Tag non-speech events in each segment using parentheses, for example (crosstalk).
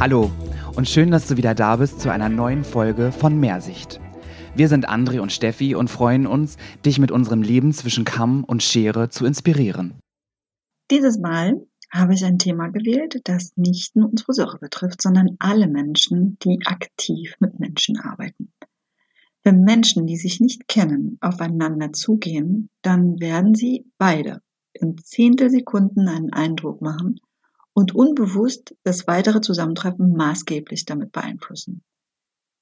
Hallo und schön, dass du wieder da bist zu einer neuen Folge von Mehrsicht. Wir sind André und Steffi und freuen uns, dich mit unserem Leben zwischen Kamm und Schere zu inspirieren. Dieses Mal habe ich ein Thema gewählt, das nicht nur uns Friseure betrifft, sondern alle Menschen, die aktiv mit Menschen arbeiten. Wenn Menschen, die sich nicht kennen, aufeinander zugehen, dann werden sie beide in Zehntelsekunden einen Eindruck machen und unbewusst das weitere Zusammentreffen maßgeblich damit beeinflussen.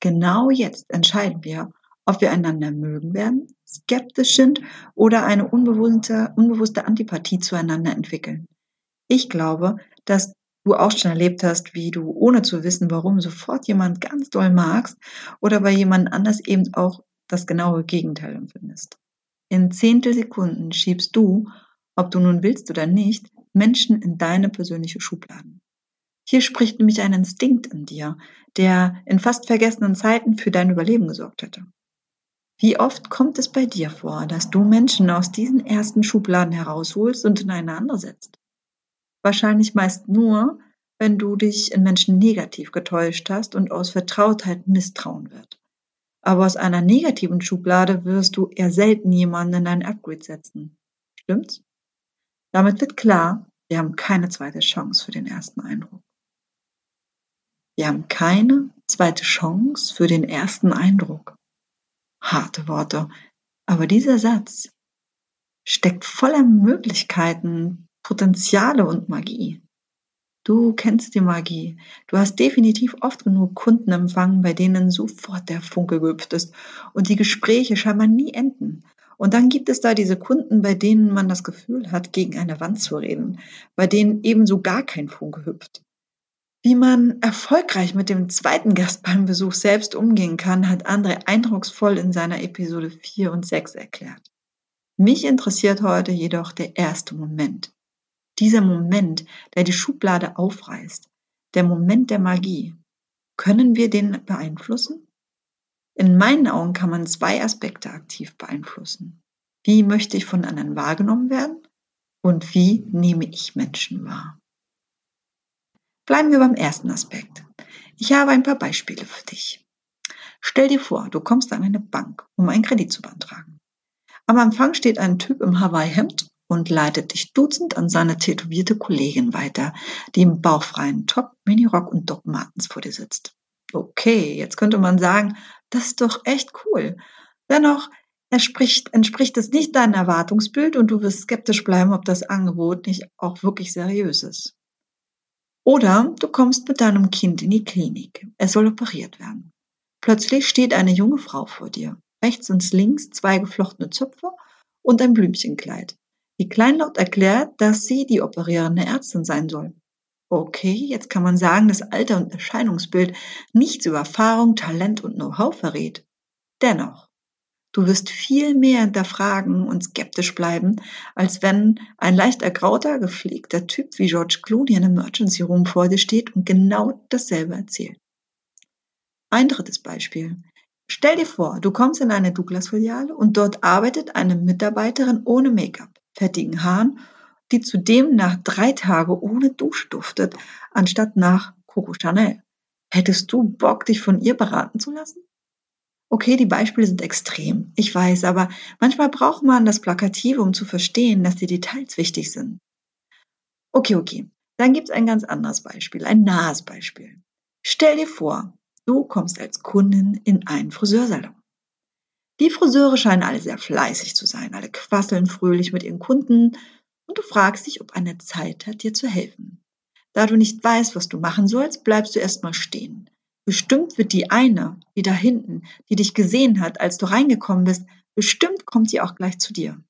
Genau jetzt entscheiden wir, ob wir einander mögen werden, skeptisch sind oder eine unbewusste, unbewusste Antipathie zueinander entwickeln. Ich glaube, dass du auch schon erlebt hast, wie du ohne zu wissen, warum sofort jemand ganz doll magst oder bei jemand anders eben auch das genaue Gegenteil empfindest. In Zehntelsekunden schiebst du, ob du nun willst oder nicht, Menschen in deine persönliche Schubladen. Hier spricht nämlich ein Instinkt in dir, der in fast vergessenen Zeiten für dein Überleben gesorgt hätte. Wie oft kommt es bei dir vor, dass du Menschen aus diesen ersten Schubladen herausholst und in eine andere setzt? Wahrscheinlich meist nur, wenn du dich in Menschen negativ getäuscht hast und aus Vertrautheit Misstrauen wird. Aber aus einer negativen Schublade wirst du eher selten jemanden in ein Upgrade setzen. Stimmt's? Damit wird klar, wir haben keine zweite Chance für den ersten Eindruck. Wir haben keine zweite Chance für den ersten Eindruck. Harte Worte. Aber dieser Satz steckt voller Möglichkeiten, Potenziale und Magie. Du kennst die Magie. Du hast definitiv oft genug Kunden empfangen, bei denen sofort der Funke gehüpft ist und die Gespräche scheinbar nie enden. Und dann gibt es da diese Kunden, bei denen man das Gefühl hat, gegen eine Wand zu reden, bei denen ebenso gar kein Funke hüpft. Wie man erfolgreich mit dem zweiten Gast beim Besuch selbst umgehen kann, hat André eindrucksvoll in seiner Episode 4 und 6 erklärt. Mich interessiert heute jedoch der erste Moment. Dieser Moment, der die Schublade aufreißt, der Moment der Magie. Können wir den beeinflussen? In meinen Augen kann man zwei Aspekte aktiv beeinflussen. Wie möchte ich von anderen wahrgenommen werden? Und wie nehme ich Menschen wahr? Bleiben wir beim ersten Aspekt. Ich habe ein paar Beispiele für dich. Stell dir vor, du kommst an eine Bank, um einen Kredit zu beantragen. Am Anfang steht ein Typ im Hawaii-Hemd und leitet dich dutzend an seine tätowierte Kollegin weiter, die im bauchfreien Top, Minirock und Doc Martens vor dir sitzt. Okay, jetzt könnte man sagen, das ist doch echt cool. Dennoch entspricht, entspricht es nicht deinem Erwartungsbild und du wirst skeptisch bleiben, ob das Angebot nicht auch wirklich seriös ist. Oder du kommst mit deinem Kind in die Klinik. Es soll operiert werden. Plötzlich steht eine junge Frau vor dir. Rechts und links zwei geflochtene Zöpfe und ein Blümchenkleid. Die kleinlaut erklärt, dass sie die operierende Ärztin sein soll. Okay, jetzt kann man sagen, dass Alter und Erscheinungsbild nichts über Erfahrung, Talent und Know-how verrät. Dennoch, Du wirst viel mehr hinterfragen und skeptisch bleiben, als wenn ein leicht ergrauter, gepflegter Typ wie George Clooney in einem Emergency Room vor dir steht und genau dasselbe erzählt. Ein drittes Beispiel. Stell dir vor, du kommst in eine Douglas-Filiale und dort arbeitet eine Mitarbeiterin ohne Make-up, fettigen Haaren, die zudem nach drei Tagen ohne Dusch duftet, anstatt nach Coco Chanel. Hättest du Bock, dich von ihr beraten zu lassen? Okay, die Beispiele sind extrem, ich weiß, aber manchmal braucht man das Plakative, um zu verstehen, dass die Details wichtig sind. Okay, okay, dann gibt es ein ganz anderes Beispiel, ein nahes Beispiel. Stell dir vor, du kommst als Kundin in einen Friseursalon. Die Friseure scheinen alle sehr fleißig zu sein, alle quasseln fröhlich mit ihren Kunden und du fragst dich, ob eine Zeit hat, dir zu helfen. Da du nicht weißt, was du machen sollst, bleibst du erstmal stehen. Bestimmt wird die eine, die da hinten, die dich gesehen hat, als du reingekommen bist, bestimmt kommt sie auch gleich zu dir.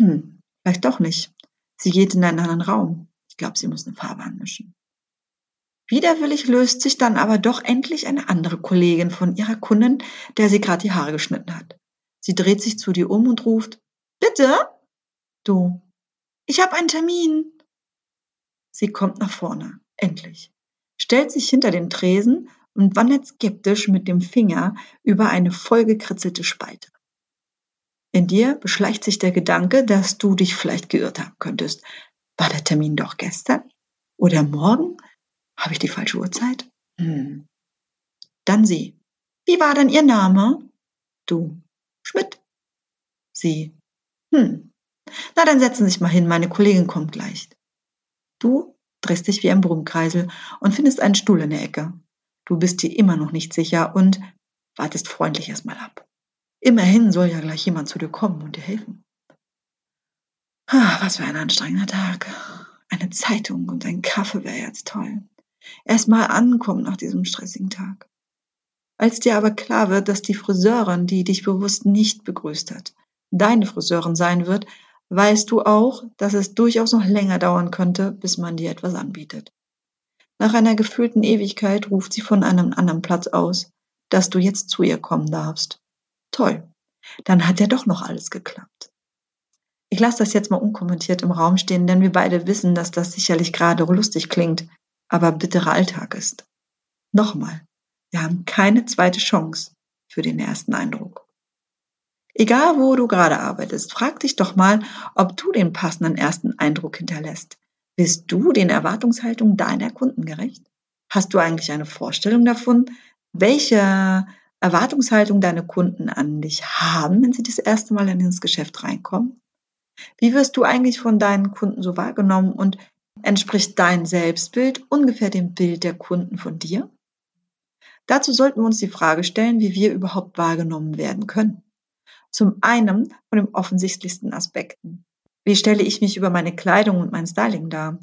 Hm, vielleicht doch nicht. Sie geht in einen anderen Raum. Ich glaube, sie muss eine Farbe anmischen. Widerwillig löst sich dann aber doch endlich eine andere Kollegin von ihrer Kundin, der sie gerade die Haare geschnitten hat. Sie dreht sich zu dir um und ruft, Bitte? Du, ich habe einen Termin. Sie kommt nach vorne, endlich stellt sich hinter den Tresen und wandert skeptisch mit dem Finger über eine vollgekritzelte Spalte. In dir beschleicht sich der Gedanke, dass du dich vielleicht geirrt haben könntest. War der Termin doch gestern? Oder morgen? Habe ich die falsche Uhrzeit? Hm. Dann sie. Wie war denn Ihr Name? Du. Schmidt. Sie. Hm. Na, dann setzen Sie sich mal hin, meine Kollegin kommt gleich. Du drehst dich wie ein Brummkreisel und findest einen Stuhl in der Ecke. Du bist dir immer noch nicht sicher und wartest freundlich erstmal ab. Immerhin soll ja gleich jemand zu dir kommen und dir helfen. Ah, was für ein anstrengender Tag. Eine Zeitung und ein Kaffee wäre jetzt toll. Erstmal ankommen nach diesem stressigen Tag. Als dir aber klar wird, dass die Friseurin, die dich bewusst nicht begrüßt hat, deine Friseurin sein wird, weißt du auch, dass es durchaus noch länger dauern könnte, bis man dir etwas anbietet. Nach einer gefühlten Ewigkeit ruft sie von einem anderen Platz aus, dass du jetzt zu ihr kommen darfst. Toll. Dann hat ja doch noch alles geklappt. Ich lasse das jetzt mal unkommentiert im Raum stehen, denn wir beide wissen, dass das sicherlich gerade lustig klingt, aber bitterer Alltag ist. Nochmal, wir haben keine zweite Chance für den ersten Eindruck. Egal, wo du gerade arbeitest, frag dich doch mal, ob du den passenden ersten Eindruck hinterlässt. Bist du den Erwartungshaltungen deiner Kunden gerecht? Hast du eigentlich eine Vorstellung davon, welche Erwartungshaltung deine Kunden an dich haben, wenn sie das erste Mal ins Geschäft reinkommen? Wie wirst du eigentlich von deinen Kunden so wahrgenommen und entspricht dein Selbstbild ungefähr dem Bild der Kunden von dir? Dazu sollten wir uns die Frage stellen, wie wir überhaupt wahrgenommen werden können. Zum einen von den offensichtlichsten Aspekten. Wie stelle ich mich über meine Kleidung und mein Styling dar?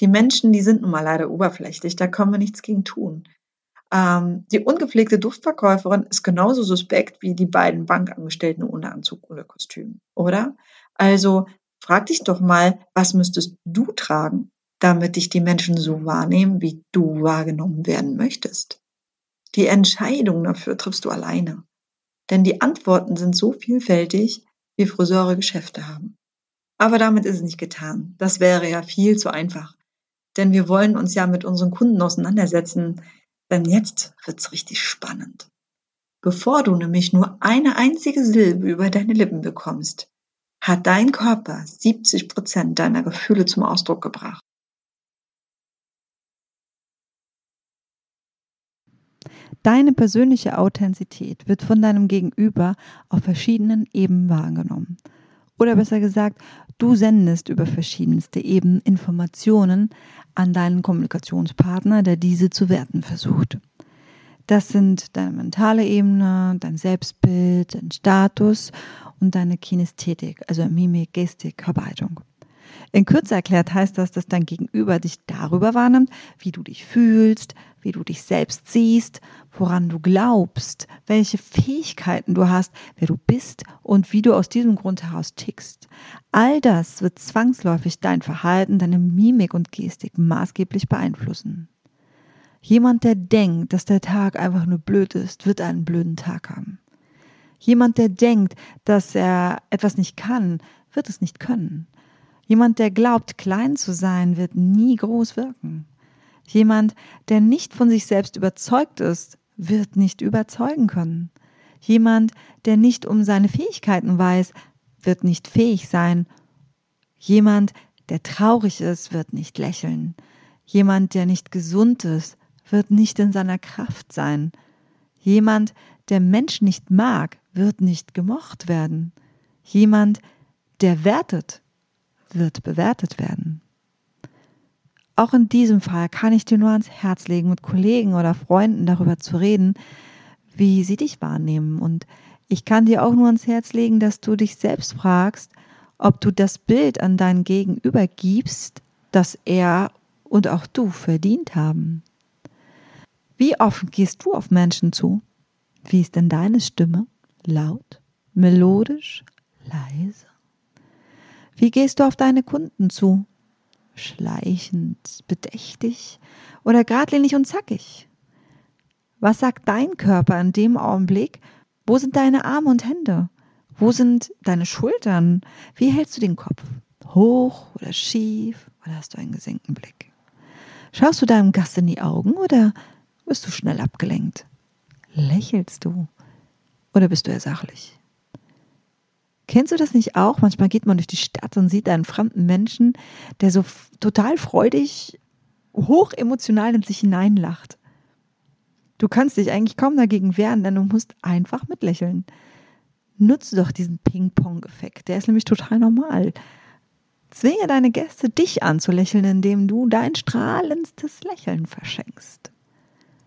Die Menschen, die sind nun mal leider oberflächlich, da können wir nichts gegen tun. Ähm, die ungepflegte Duftverkäuferin ist genauso suspekt wie die beiden Bankangestellten ohne Anzug oder Kostüm, oder? Also frag dich doch mal, was müsstest du tragen, damit dich die Menschen so wahrnehmen, wie du wahrgenommen werden möchtest. Die Entscheidung dafür triffst du alleine. Denn die Antworten sind so vielfältig, wie Friseure Geschäfte haben. Aber damit ist es nicht getan. Das wäre ja viel zu einfach. Denn wir wollen uns ja mit unseren Kunden auseinandersetzen. Denn jetzt wird's richtig spannend. Bevor du nämlich nur eine einzige Silbe über deine Lippen bekommst, hat dein Körper 70 Prozent deiner Gefühle zum Ausdruck gebracht. Deine persönliche Authentizität wird von deinem Gegenüber auf verschiedenen Ebenen wahrgenommen. Oder besser gesagt, du sendest über verschiedenste Ebenen Informationen an deinen Kommunikationspartner, der diese zu werten versucht. Das sind deine mentale Ebene, dein Selbstbild, dein Status und deine Kinästhetik, also Mimik, Gestik, Körperhaltung. In Kürze erklärt heißt das, dass dein Gegenüber dich darüber wahrnimmt, wie du dich fühlst, wie du dich selbst siehst, woran du glaubst, welche Fähigkeiten du hast, wer du bist und wie du aus diesem Grund heraus tickst. All das wird zwangsläufig dein Verhalten, deine Mimik und Gestik maßgeblich beeinflussen. Jemand, der denkt, dass der Tag einfach nur blöd ist, wird einen blöden Tag haben. Jemand, der denkt, dass er etwas nicht kann, wird es nicht können. Jemand, der glaubt, klein zu sein, wird nie groß wirken. Jemand, der nicht von sich selbst überzeugt ist, wird nicht überzeugen können. Jemand, der nicht um seine Fähigkeiten weiß, wird nicht fähig sein. Jemand, der traurig ist, wird nicht lächeln. Jemand, der nicht gesund ist, wird nicht in seiner Kraft sein. Jemand, der Menschen nicht mag, wird nicht gemocht werden. Jemand, der wertet, wird bewertet werden. Auch in diesem Fall kann ich dir nur ans Herz legen, mit Kollegen oder Freunden darüber zu reden, wie sie dich wahrnehmen. Und ich kann dir auch nur ans Herz legen, dass du dich selbst fragst, ob du das Bild an dein Gegenüber gibst, das er und auch du verdient haben. Wie offen gehst du auf Menschen zu? Wie ist denn deine Stimme? Laut, melodisch, leise? Wie gehst du auf deine Kunden zu? Schleichend, bedächtig oder geradlinig und zackig? Was sagt dein Körper in dem Augenblick? Wo sind deine Arme und Hände? Wo sind deine Schultern? Wie hältst du den Kopf? Hoch oder schief oder hast du einen gesenkten Blick? Schaust du deinem Gast in die Augen oder bist du schnell abgelenkt? Lächelst du oder bist du eher sachlich? Kennst du das nicht auch? Manchmal geht man durch die Stadt und sieht einen fremden Menschen, der so total freudig, hoch emotional in sich hineinlacht. Du kannst dich eigentlich kaum dagegen wehren, denn du musst einfach mitlächeln. Nutze doch diesen Ping-Pong-Effekt. Der ist nämlich total normal. Zwinge deine Gäste, dich anzulächeln, indem du dein strahlendstes Lächeln verschenkst.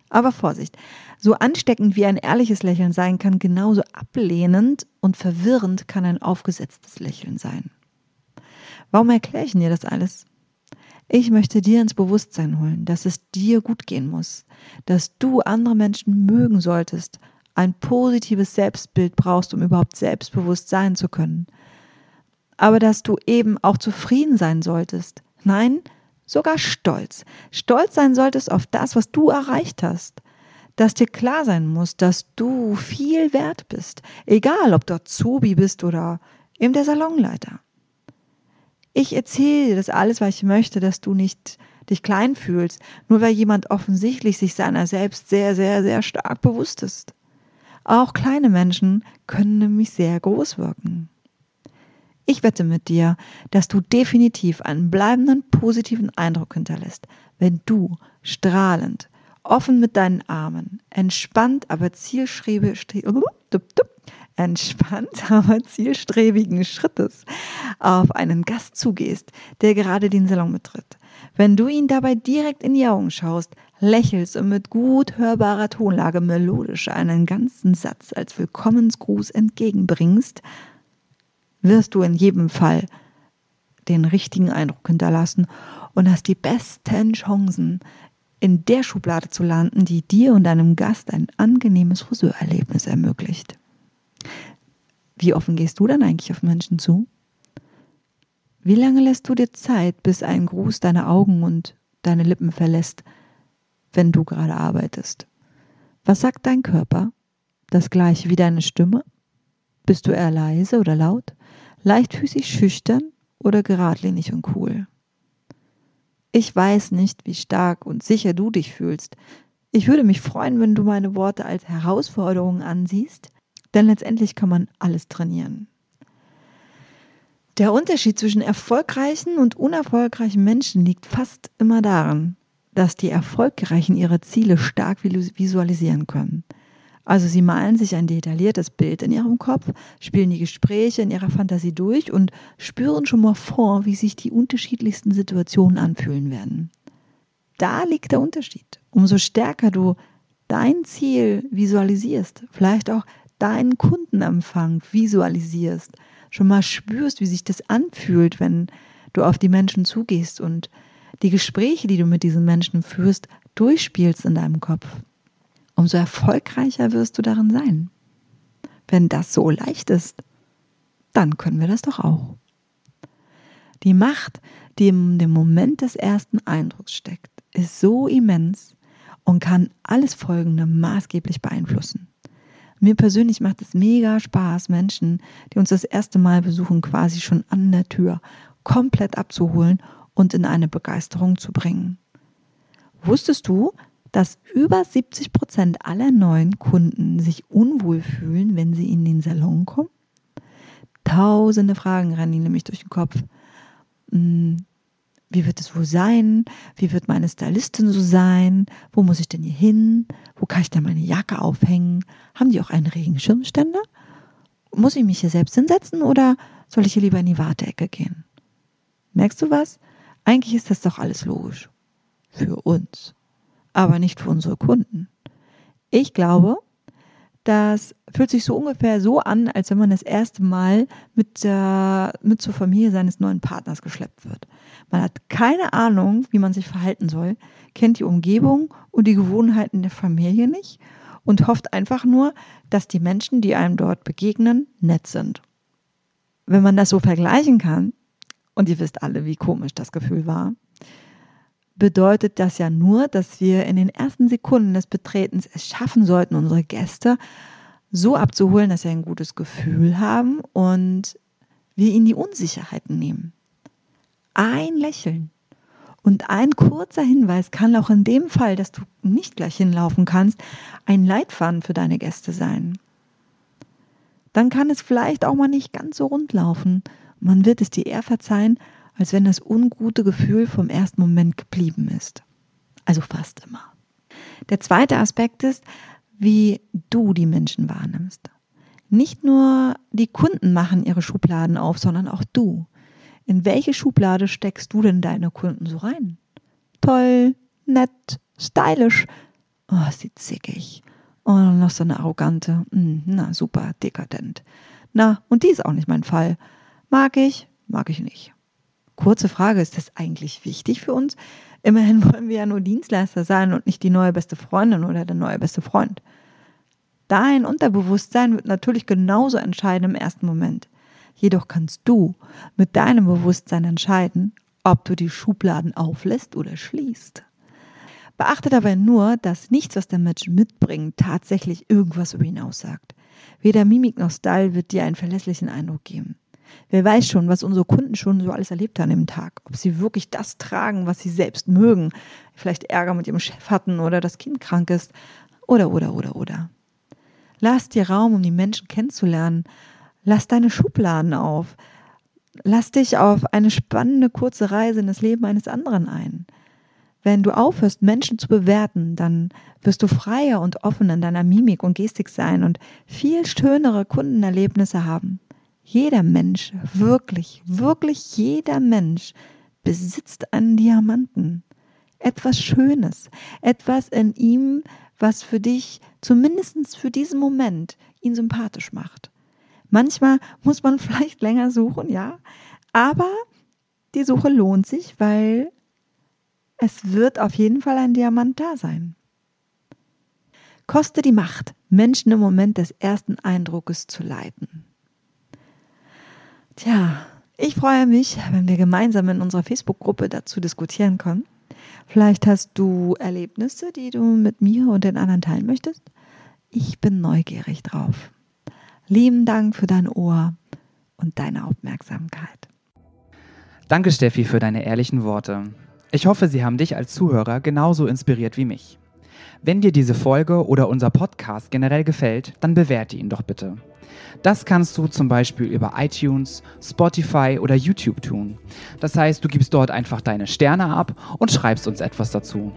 Aber Vorsicht, so ansteckend wie ein ehrliches Lächeln sein kann, genauso ablehnend und verwirrend kann ein aufgesetztes Lächeln sein. Warum erkläre ich dir das alles? Ich möchte dir ins Bewusstsein holen, dass es dir gut gehen muss, dass du andere Menschen mögen solltest, ein positives Selbstbild brauchst, um überhaupt selbstbewusst sein zu können. Aber dass du eben auch zufrieden sein solltest. Nein, sogar stolz. Stolz sein solltest auf das, was du erreicht hast. Dass dir klar sein muss, dass du viel wert bist. Egal, ob du Azubi bist oder eben der Salonleiter. Ich erzähle dir das alles, weil ich möchte, dass du nicht dich klein fühlst, nur weil jemand offensichtlich sich seiner selbst sehr, sehr, sehr stark bewusst ist. Auch kleine Menschen können nämlich sehr groß wirken. Ich wette mit dir, dass du definitiv einen bleibenden positiven Eindruck hinterlässt, wenn du strahlend, offen mit deinen Armen, entspannt, aber zielstrebig, entspannt, (laughs) aber zielstrebigen Schrittes auf einen Gast zugehst, der gerade den Salon betritt. Wenn du ihn dabei direkt in die Augen schaust, lächelst und mit gut hörbarer Tonlage melodisch einen ganzen Satz als Willkommensgruß entgegenbringst, wirst du in jedem Fall den richtigen Eindruck hinterlassen und hast die besten Chancen, in der Schublade zu landen, die dir und deinem Gast ein angenehmes Friseurerlebnis ermöglicht. Wie offen gehst du dann eigentlich auf Menschen zu? Wie lange lässt du dir Zeit, bis ein Gruß deine Augen und deine Lippen verlässt, wenn du gerade arbeitest? Was sagt dein Körper? Das gleiche wie deine Stimme? Bist du eher leise oder laut? Leichtfüßig schüchtern oder geradlinig und cool? Ich weiß nicht, wie stark und sicher du dich fühlst. Ich würde mich freuen, wenn du meine Worte als Herausforderung ansiehst denn letztendlich kann man alles trainieren. Der Unterschied zwischen erfolgreichen und unerfolgreichen Menschen liegt fast immer darin, dass die Erfolgreichen ihre Ziele stark visualisieren können. Also sie malen sich ein detailliertes Bild in ihrem Kopf, spielen die Gespräche in ihrer Fantasie durch und spüren schon mal vor, wie sich die unterschiedlichsten Situationen anfühlen werden. Da liegt der Unterschied. Umso stärker du dein Ziel visualisierst, vielleicht auch deinen Kundenempfang visualisierst, schon mal spürst, wie sich das anfühlt, wenn du auf die Menschen zugehst und die Gespräche, die du mit diesen Menschen führst, durchspielst in deinem Kopf, umso erfolgreicher wirst du darin sein. Wenn das so leicht ist, dann können wir das doch auch. Die Macht, die in dem Moment des ersten Eindrucks steckt, ist so immens und kann alles Folgende maßgeblich beeinflussen. Mir persönlich macht es mega Spaß, Menschen, die uns das erste Mal besuchen, quasi schon an der Tür komplett abzuholen und in eine Begeisterung zu bringen. Wusstest du, dass über 70 Prozent aller neuen Kunden sich unwohl fühlen, wenn sie in den Salon kommen? Tausende Fragen rennen nämlich durch den Kopf. Hm, wie wird es wohl sein? Wie wird meine Stylistin so sein? Wo muss ich denn hier hin? Wo kann ich denn meine Jacke aufhängen? Haben die auch einen Regenschirmständer? Muss ich mich hier selbst hinsetzen oder soll ich hier lieber in die Warteecke gehen? Merkst du was? Eigentlich ist das doch alles logisch. Für uns. Aber nicht für unsere Kunden. Ich glaube, das fühlt sich so ungefähr so an, als wenn man das erste Mal mit, der, mit zur Familie seines neuen Partners geschleppt wird. Man hat keine Ahnung, wie man sich verhalten soll, kennt die Umgebung und die Gewohnheiten der Familie nicht und hofft einfach nur, dass die Menschen, die einem dort begegnen, nett sind. Wenn man das so vergleichen kann, und ihr wisst alle, wie komisch das Gefühl war, bedeutet das ja nur, dass wir in den ersten Sekunden des Betretens es schaffen sollten, unsere Gäste so abzuholen, dass sie ein gutes Gefühl haben und wir ihnen die Unsicherheiten nehmen. Ein Lächeln und ein kurzer Hinweis kann auch in dem Fall, dass du nicht gleich hinlaufen kannst, ein Leitfaden für deine Gäste sein. dann kann es vielleicht auch mal nicht ganz so rund laufen. Man wird es dir eher verzeihen, als wenn das ungute Gefühl vom ersten Moment geblieben ist. Also fast immer. Der zweite Aspekt ist, wie du die Menschen wahrnimmst. Nicht nur die Kunden machen ihre Schubladen auf, sondern auch du. In welche Schublade steckst du denn deine Kunden so rein? Toll, nett, stylisch. Oh, sieht zickig. Oh, noch so eine arrogante. Hm, na, super, dekadent. Na, und die ist auch nicht mein Fall. Mag ich, mag ich nicht. Kurze Frage, ist das eigentlich wichtig für uns? Immerhin (laughs) wollen wir ja nur Dienstleister sein und nicht die neue beste Freundin oder der neue beste Freund. Dein Unterbewusstsein wird natürlich genauso entscheiden im ersten Moment. Jedoch kannst du mit deinem Bewusstsein entscheiden, ob du die Schubladen auflässt oder schließt. Beachte dabei nur, dass nichts, was der Mensch mitbringt, tatsächlich irgendwas über ihn aussagt. Weder Mimik noch Style wird dir einen verlässlichen Eindruck geben. Wer weiß schon, was unsere Kunden schon so alles erlebt haben im Tag. Ob sie wirklich das tragen, was sie selbst mögen. Vielleicht Ärger mit ihrem Chef hatten oder das Kind krank ist. Oder, oder, oder, oder. Lass dir Raum, um die Menschen kennenzulernen. Lass deine Schubladen auf. Lass dich auf eine spannende kurze Reise in das Leben eines anderen ein. Wenn du aufhörst, Menschen zu bewerten, dann wirst du freier und offen in deiner Mimik und Gestik sein und viel schönere Kundenerlebnisse haben. Jeder Mensch, wirklich, wirklich jeder Mensch besitzt einen Diamanten. Etwas Schönes, etwas in ihm, was für dich, zumindest für diesen Moment, ihn sympathisch macht. Manchmal muss man (laughs) vielleicht länger suchen, ja, aber die Suche lohnt sich, weil es wird auf jeden Fall ein Diamant da sein. Koste die Macht, Menschen im Moment des ersten Eindruckes zu leiten. Tja, ich freue mich, wenn wir gemeinsam in unserer Facebook-Gruppe dazu diskutieren können. Vielleicht hast du Erlebnisse, die du mit mir und den anderen teilen möchtest. Ich bin neugierig drauf. Lieben Dank für dein Ohr und deine Aufmerksamkeit. Danke, Steffi, für deine ehrlichen Worte. Ich hoffe, sie haben dich als Zuhörer genauso inspiriert wie mich. Wenn dir diese Folge oder unser Podcast generell gefällt, dann bewerte ihn doch bitte. Das kannst du zum Beispiel über iTunes, Spotify oder YouTube tun. Das heißt, du gibst dort einfach deine Sterne ab und schreibst uns etwas dazu.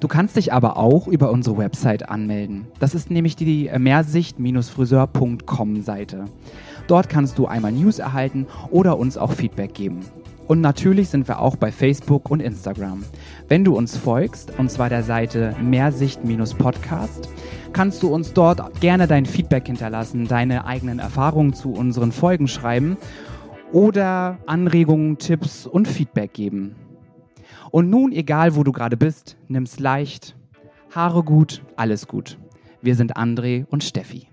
Du kannst dich aber auch über unsere Website anmelden. Das ist nämlich die mehrsicht-friseur.com Seite. Dort kannst du einmal News erhalten oder uns auch Feedback geben. Und natürlich sind wir auch bei Facebook und Instagram. Wenn du uns folgst, und zwar der Seite Mehrsicht-Podcast, kannst du uns dort gerne dein Feedback hinterlassen, deine eigenen Erfahrungen zu unseren Folgen schreiben oder Anregungen, Tipps und Feedback geben. Und nun, egal wo du gerade bist, nimm's leicht. Haare gut, alles gut. Wir sind André und Steffi.